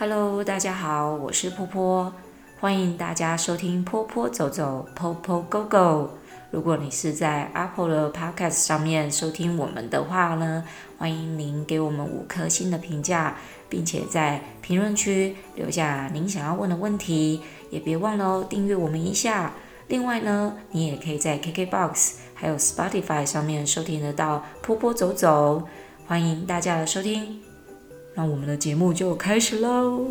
Hello，大家好，我是波波，欢迎大家收听波波走走，Po Po Go Go。如果你是在 Apple 的 Podcast 上面收听我们的话呢，欢迎您给我们五颗星的评价，并且在评论区留下您想要问的问题，也别忘了哦，订阅我们一下。另外呢，你也可以在 KKBOX 还有 Spotify 上面收听得到波波走走，欢迎大家的收听。那我们的节目就开始喽。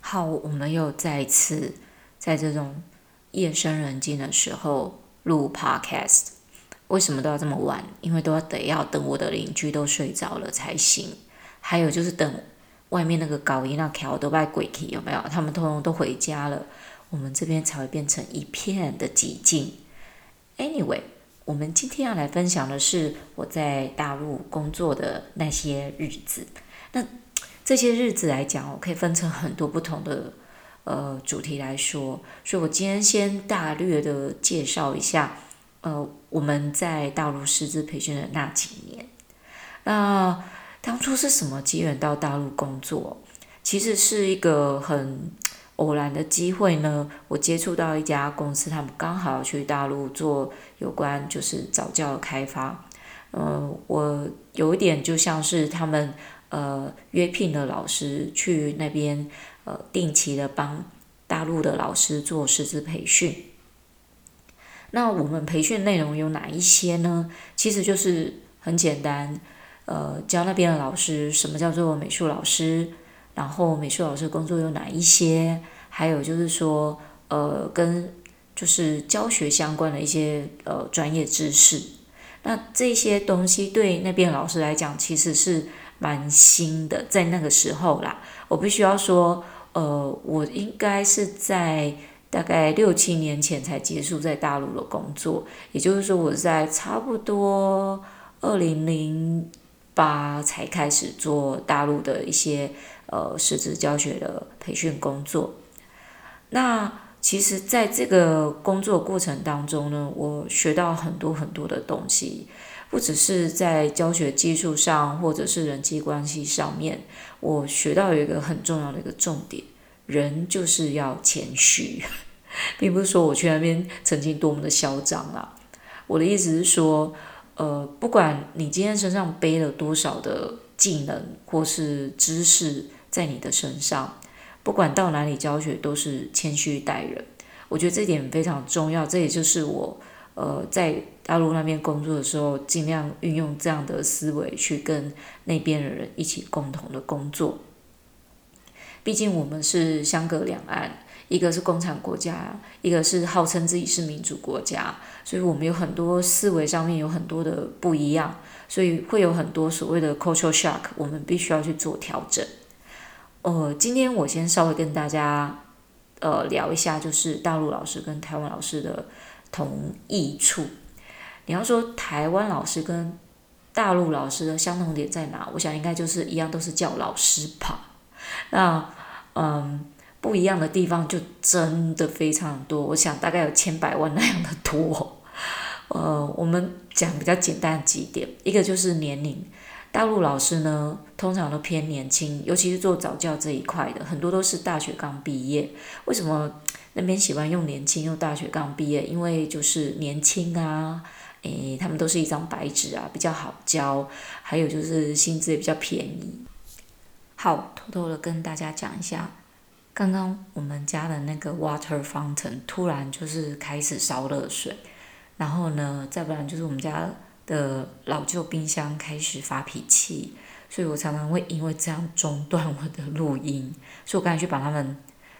好，我们又再次在这种夜深人静的时候录 Podcast。为什么都要这么晚？因为都要得要等我的邻居都睡着了才行。还有就是等外面那个高音那条都拜鬼气有没有？他们通通都回家了，我们这边才会变成一片的寂静。Anyway。我们今天要来分享的是我在大陆工作的那些日子。那这些日子来讲，我可以分成很多不同的呃主题来说。所以我今天先大略的介绍一下，呃，我们在大陆师资培训的那几年。那当初是什么机缘到大陆工作？其实是一个很。偶然的机会呢，我接触到一家公司，他们刚好去大陆做有关就是早教的开发。呃，我有一点就像是他们呃约聘的老师去那边呃定期的帮大陆的老师做师资培训。那我们培训内容有哪一些呢？其实就是很简单，呃，教那边的老师什么叫做美术老师。然后美术老师工作有哪一些？还有就是说，呃，跟就是教学相关的一些呃专业知识。那这些东西对那边老师来讲，其实是蛮新的，在那个时候啦。我必须要说，呃，我应该是在大概六七年前才结束在大陆的工作，也就是说，我在差不多二零零八才开始做大陆的一些。呃，师资教学的培训工作，那其实在这个工作过程当中呢，我学到很多很多的东西，不只是在教学技术上，或者是人际关系上面，我学到有一个很重要的一个重点，人就是要谦虚，并不是说我去那边曾经多么的嚣张啊。我的意思是说，呃，不管你今天身上背了多少的技能或是知识。在你的身上，不管到哪里教学，都是谦虚待人。我觉得这点非常重要，这也就是我呃在大陆那边工作的时候，尽量运用这样的思维去跟那边的人一起共同的工作。毕竟我们是相隔两岸，一个是共产国家，一个是号称自己是民主国家，所以我们有很多思维上面有很多的不一样，所以会有很多所谓的 cultural shock，我们必须要去做调整。呃，今天我先稍微跟大家呃聊一下，就是大陆老师跟台湾老师的同异处。你要说台湾老师跟大陆老师的相同点在哪？我想应该就是一样，都是叫老师吧。那嗯，不一样的地方就真的非常多，我想大概有千百万那样的多。呃，我们讲比较简单几点，一个就是年龄。大陆老师呢，通常都偏年轻，尤其是做早教这一块的，很多都是大学刚毕业。为什么那边喜欢用年轻又大学刚毕业？因为就是年轻啊，诶，他们都是一张白纸啊，比较好教，还有就是薪资也比较便宜。好，偷偷的跟大家讲一下，刚刚我们家的那个 water fountain 突然就是开始烧热水，然后呢，再不然就是我们家。的老旧冰箱开始发脾气，所以我常常会因为这样中断我的录音，所以我刚才去把它们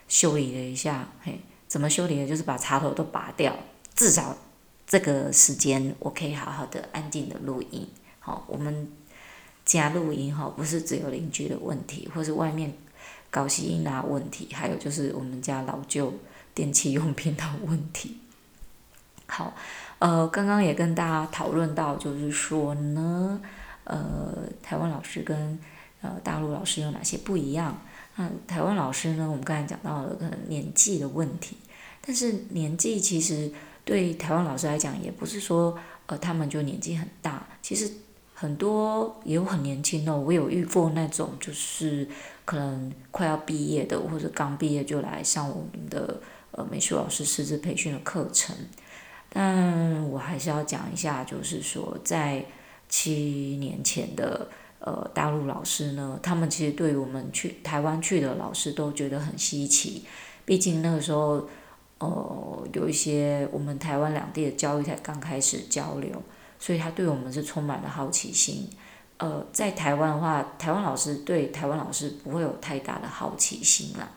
修理了一下。嘿，怎么修理的？就是把插头都拔掉，至少这个时间我可以好好的安静的录音。好，我们家录音哈，不是只有邻居的问题，或是外面高息音啊问题，还有就是我们家老旧电器用品的问题。好。呃，刚刚也跟大家讨论到，就是说呢，呃，台湾老师跟呃大陆老师有哪些不一样？那台湾老师呢，我们刚才讲到了可能年纪的问题，但是年纪其实对台湾老师来讲，也不是说呃他们就年纪很大，其实很多也有很年轻的，我有遇过那种就是可能快要毕业的，或者刚毕业就来上我们的呃美术老师师资培训的课程。但我还是要讲一下，就是说在七年前的呃大陆老师呢，他们其实对我们去台湾去的老师都觉得很稀奇，毕竟那个时候呃有一些我们台湾两地的教育才刚开始交流，所以他对我们是充满了好奇心。呃，在台湾的话，台湾老师对台湾老师不会有太大的好奇心啦，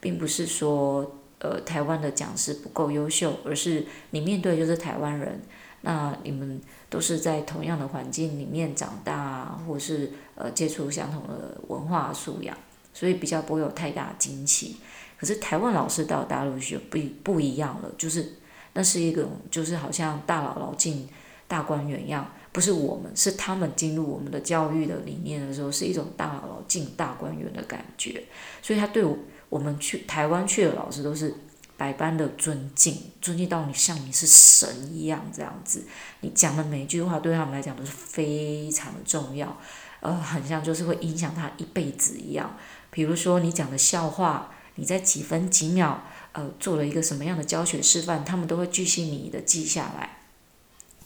并不是说。呃，台湾的讲师不够优秀，而是你面对就是台湾人，那你们都是在同样的环境里面长大，或是呃接触相同的文化素养，所以比较不会有太大惊奇。可是台湾老师到大陆就不不一样了，就是那是一个就是好像大姥姥进大观园一样，不是我们，是他们进入我们的教育的理念的时候，是一种大姥姥进大观园的感觉，所以他对我。我们去台湾去的老师都是百般的尊敬，尊敬到你像你是神一样这样子。你讲的每一句话对他们来讲都是非常的重要，呃，很像就是会影响他一辈子一样。比如说你讲的笑话，你在几分几秒呃做了一个什么样的教学示范，他们都会巨细靡遗的记下来。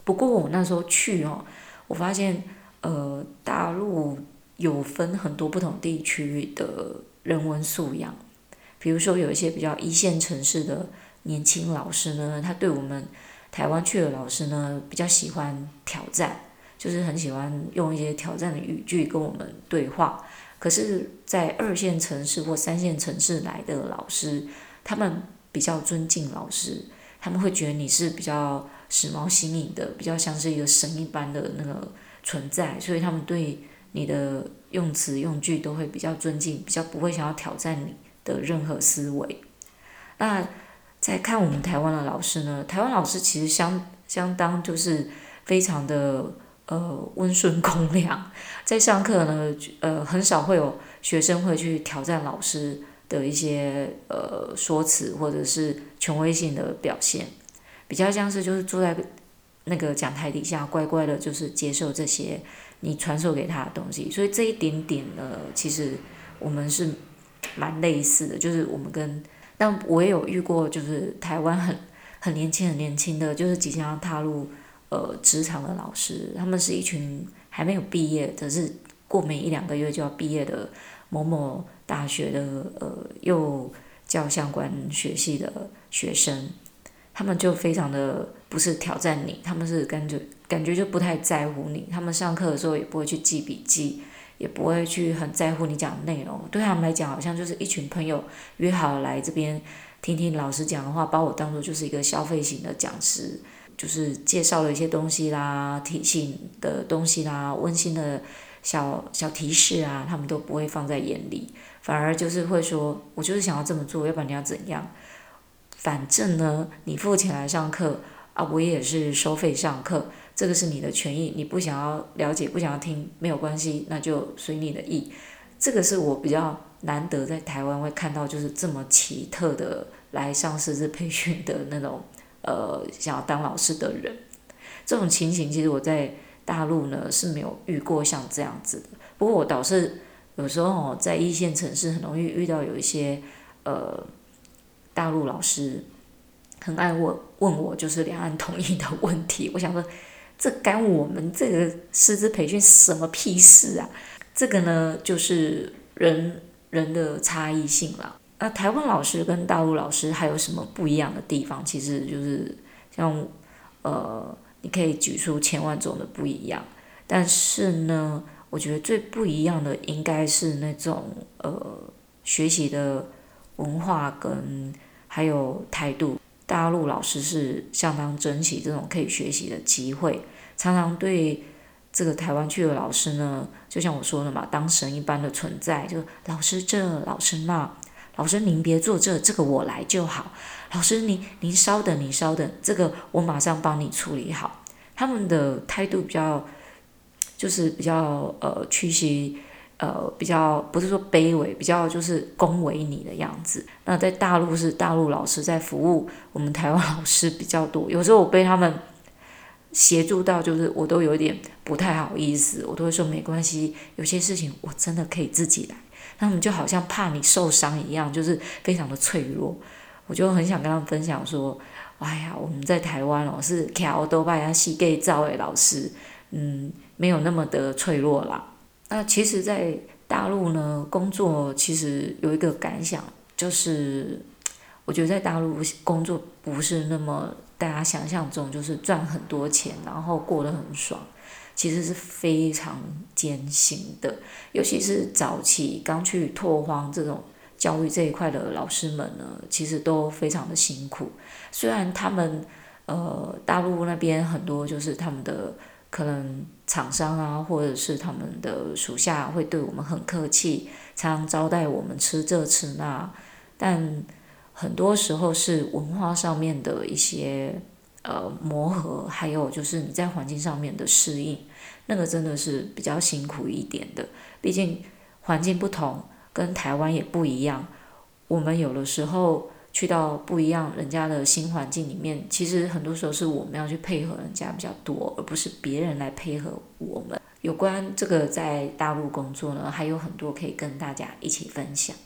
不过我那时候去哦，我发现呃大陆有分很多不同地区的人文素养。比如说，有一些比较一线城市的年轻老师呢，他对我们台湾去的老师呢，比较喜欢挑战，就是很喜欢用一些挑战的语句跟我们对话。可是，在二线城市或三线城市来的老师，他们比较尊敬老师，他们会觉得你是比较时髦新颖的，比较像是一个神一般的那个存在，所以他们对你的用词用句都会比较尊敬，比较不会想要挑战你的任何思维，那在看我们台湾的老师呢？台湾老师其实相相当就是非常的呃温顺恭良，在上课呢，呃很少会有学生会去挑战老师的一些呃说辞或者是权威性的表现，比较像是就是坐在那个讲台底下乖乖的，就是接受这些你传授给他的东西。所以这一点点呢，其实我们是。蛮类似的，就是我们跟，但我也有遇过，就是台湾很很年轻、很年轻的，就是即将要踏入呃职场的老师，他们是一群还没有毕业，只是过没一两个月就要毕业的某某大学的呃又教相关学系的学生，他们就非常的不是挑战你，他们是感觉感觉就不太在乎你，他们上课的时候也不会去记笔记。也不会去很在乎你讲的内容，对他们来讲，好像就是一群朋友约好来这边听听老师讲的话，把我当做就是一个消费型的讲师，就是介绍了一些东西啦、提醒的东西啦、温馨的小小提示啊，他们都不会放在眼里，反而就是会说，我就是想要这么做，要不然你要怎样？反正呢，你付钱来上课啊，我也是收费上课。这个是你的权益，你不想要了解，不想要听，没有关系，那就随你的意。这个是我比较难得在台湾会看到，就是这么奇特的来上师资培训的那种，呃，想要当老师的人。这种情形其实我在大陆呢是没有遇过像这样子的。不过我倒是有时候在一线城市很容易遇到有一些呃大陆老师很爱问问我就是两岸统一的问题，我想说。这干我们这个师资培训什么屁事啊？这个呢，就是人人的差异性了。那台湾老师跟大陆老师还有什么不一样的地方？其实就是像呃，你可以举出千万种的不一样。但是呢，我觉得最不一样的应该是那种呃学习的文化跟还有态度。大陆老师是相当珍惜这种可以学习的机会，常常对这个台湾去的老师呢，就像我说的嘛，当神一般的存在，就老师这，老师那，老师您别做这，这个我来就好。老师您您稍等，您稍等，这个我马上帮你处理好。他们的态度比较，就是比较呃屈膝。呃，比较不是说卑微，比较就是恭维你的样子。那在大陆是大陆老师在服务我们台湾老师比较多，有时候我被他们协助到，就是我都有点不太好意思，我都会说没关系，有些事情我真的可以自己来。他们就好像怕你受伤一样，就是非常的脆弱。我就很想跟他们分享说，哎呀，我们在台湾哦，是桥都把人膝盖造诶，老师，嗯，没有那么的脆弱啦。那其实，在大陆呢，工作其实有一个感想，就是我觉得在大陆工作不是那么大家想象中，就是赚很多钱，然后过得很爽。其实是非常艰辛的，尤其是早期刚去拓荒这种教育这一块的老师们呢，其实都非常的辛苦。虽然他们呃大陆那边很多就是他们的可能厂商啊，或者是他们的属下会对我们很客气，常常招待我们吃这吃那，但很多时候是文化上面的一些。呃，磨合，还有就是你在环境上面的适应，那个真的是比较辛苦一点的。毕竟环境不同，跟台湾也不一样。我们有的时候去到不一样人家的新环境里面，其实很多时候是我们要去配合人家比较多，而不是别人来配合我们。有关这个在大陆工作呢，还有很多可以跟大家一起分享。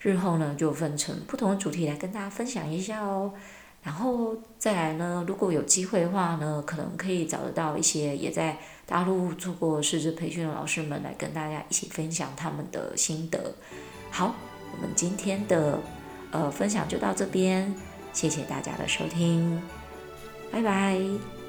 日后呢，就分成不同的主题来跟大家分享一下哦。然后再来呢，如果有机会的话呢，可能可以找得到一些也在大陆做过师资培训的老师们来跟大家一起分享他们的心得。好，我们今天的呃分享就到这边，谢谢大家的收听，拜拜。